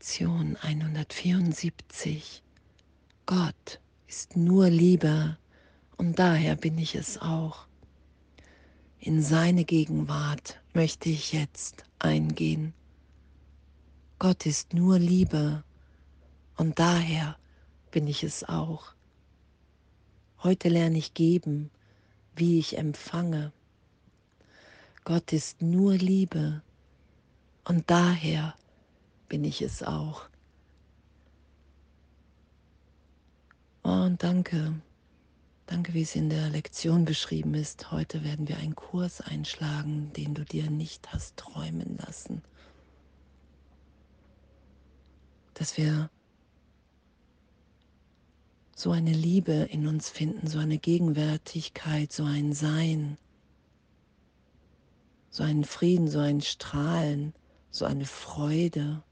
Lektion 174. Gott ist nur Liebe und daher bin ich es auch. In seine Gegenwart möchte ich jetzt eingehen. Gott ist nur Liebe und daher bin ich es auch. Heute lerne ich geben, wie ich empfange. Gott ist nur Liebe und daher bin ich es auch. Und danke, danke, wie es in der Lektion beschrieben ist. Heute werden wir einen Kurs einschlagen, den du dir nicht hast träumen lassen. Dass wir so eine Liebe in uns finden, so eine Gegenwärtigkeit, so ein Sein, so einen Frieden, so ein Strahlen, so eine Freude,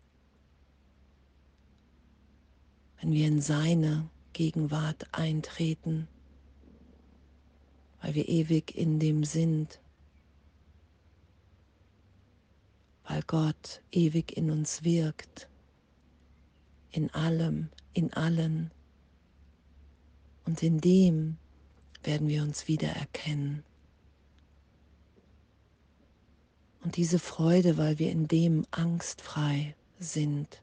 wenn wir in seine Gegenwart eintreten, weil wir ewig in dem sind, weil Gott ewig in uns wirkt, in allem, in allen. Und in dem werden wir uns wiedererkennen. Und diese Freude, weil wir in dem angstfrei sind,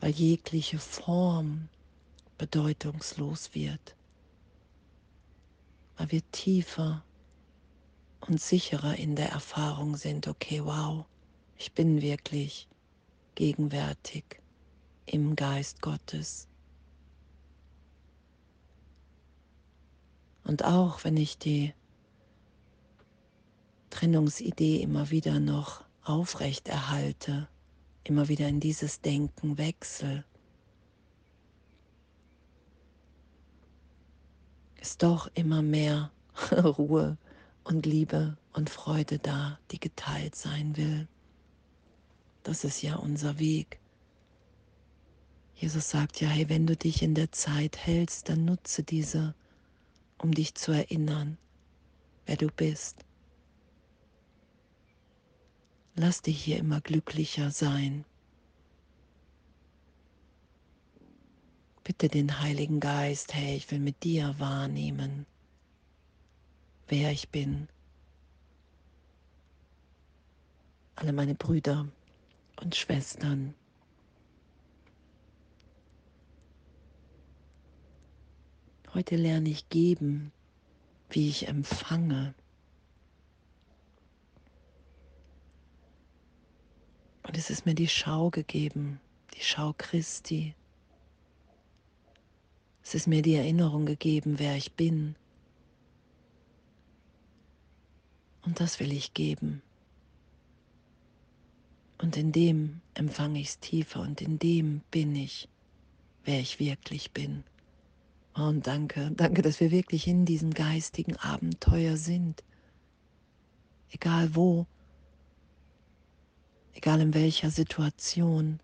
weil jegliche Form bedeutungslos wird, weil wir tiefer und sicherer in der Erfahrung sind, okay, wow, ich bin wirklich gegenwärtig im Geist Gottes. Und auch wenn ich die Trennungsidee immer wieder noch aufrecht erhalte, immer wieder in dieses Denken wechsel, ist doch immer mehr Ruhe und Liebe und Freude da, die geteilt sein will. Das ist ja unser Weg. Jesus sagt ja, hey, wenn du dich in der Zeit hältst, dann nutze diese, um dich zu erinnern, wer du bist Lass dich hier immer glücklicher sein. Bitte den Heiligen Geist, hey, ich will mit dir wahrnehmen, wer ich bin. Alle meine Brüder und Schwestern. Heute lerne ich geben, wie ich empfange. Und es ist mir die Schau gegeben, die Schau Christi. Es ist mir die Erinnerung gegeben, wer ich bin. Und das will ich geben. Und in dem empfange ich es tiefer und in dem bin ich, wer ich wirklich bin. Und danke, danke, dass wir wirklich in diesem geistigen Abenteuer sind. Egal wo, egal in welcher Situation,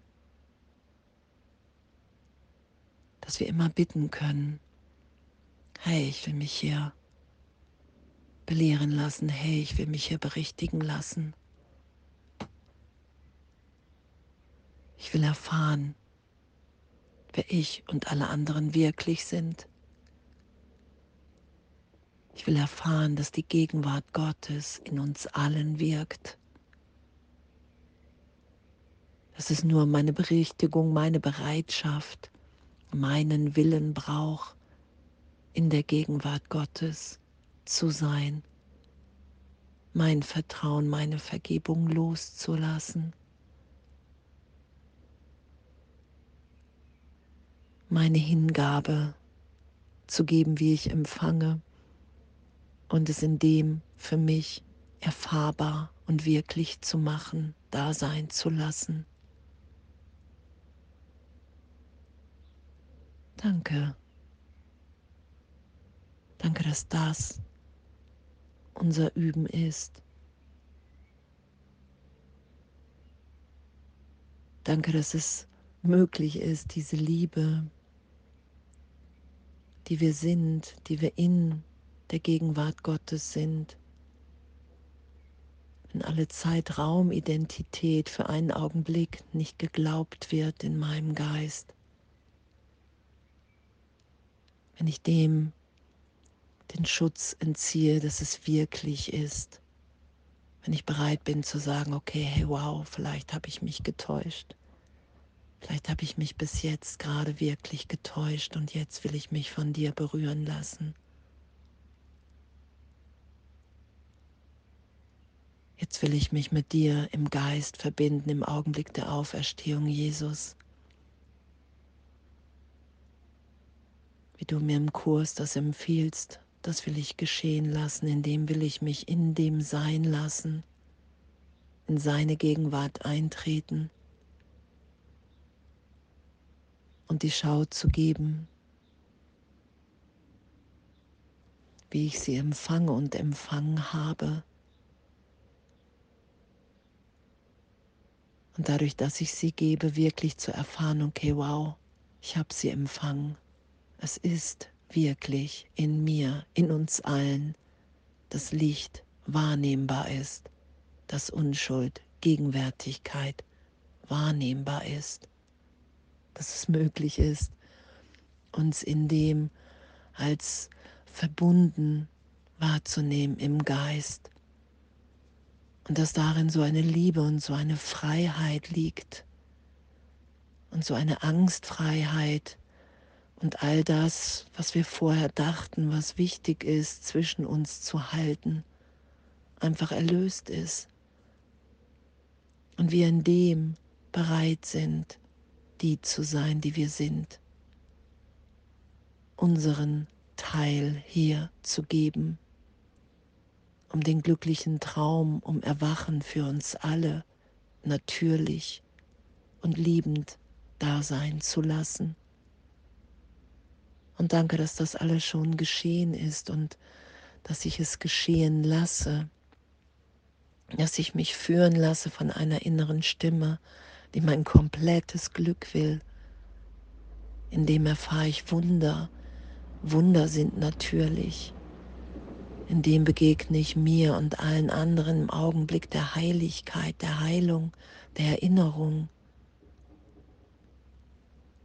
dass wir immer bitten können, hey, ich will mich hier belehren lassen, hey, ich will mich hier berichtigen lassen. Ich will erfahren, wer ich und alle anderen wirklich sind. Ich will erfahren, dass die Gegenwart Gottes in uns allen wirkt dass es nur meine Berichtigung, meine Bereitschaft, meinen Willen braucht, in der Gegenwart Gottes zu sein, mein Vertrauen, meine Vergebung loszulassen, meine Hingabe zu geben, wie ich empfange und es in dem für mich erfahrbar und wirklich zu machen, da sein zu lassen. Danke. Danke, dass das unser Üben ist. Danke, dass es möglich ist, diese Liebe, die wir sind, die wir in der Gegenwart Gottes sind, wenn alle Zeitraumidentität für einen Augenblick nicht geglaubt wird in meinem Geist, wenn ich dem den Schutz entziehe, dass es wirklich ist, wenn ich bereit bin zu sagen, okay, hey wow, vielleicht habe ich mich getäuscht, vielleicht habe ich mich bis jetzt gerade wirklich getäuscht und jetzt will ich mich von dir berühren lassen. Jetzt will ich mich mit dir im Geist verbinden im Augenblick der Auferstehung, Jesus. Wie du mir im Kurs das empfiehlst, das will ich geschehen lassen, in dem will ich mich in dem sein lassen, in seine Gegenwart eintreten und die Schau zu geben, wie ich sie empfange und empfangen habe. Und dadurch, dass ich sie gebe, wirklich zu erfahren, okay, wow, ich habe sie empfangen. Es ist wirklich in mir, in uns allen, das Licht wahrnehmbar ist, dass Unschuld, Gegenwärtigkeit wahrnehmbar ist, dass es möglich ist, uns in dem als verbunden wahrzunehmen im Geist. Und dass darin so eine Liebe und so eine Freiheit liegt und so eine Angstfreiheit und all das, was wir vorher dachten, was wichtig ist, zwischen uns zu halten, einfach erlöst ist. Und wir in dem bereit sind, die zu sein, die wir sind, unseren Teil hier zu geben um den glücklichen Traum, um Erwachen für uns alle natürlich und liebend da sein zu lassen. Und danke, dass das alles schon geschehen ist und dass ich es geschehen lasse, dass ich mich führen lasse von einer inneren Stimme, die mein komplettes Glück will. In dem erfahre ich Wunder. Wunder sind natürlich in dem begegne ich mir und allen anderen im Augenblick der Heiligkeit, der Heilung, der Erinnerung.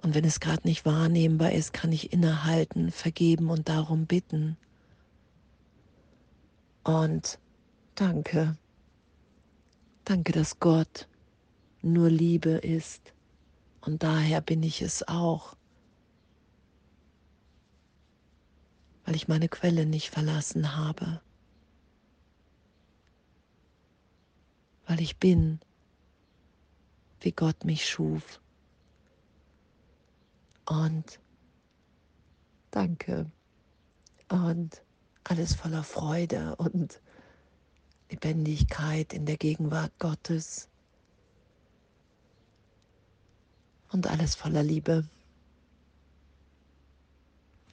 Und wenn es gerade nicht wahrnehmbar ist, kann ich innehalten, vergeben und darum bitten. Und danke, danke, dass Gott nur Liebe ist. Und daher bin ich es auch. weil ich meine Quelle nicht verlassen habe, weil ich bin, wie Gott mich schuf. Und danke und alles voller Freude und Lebendigkeit in der Gegenwart Gottes und alles voller Liebe.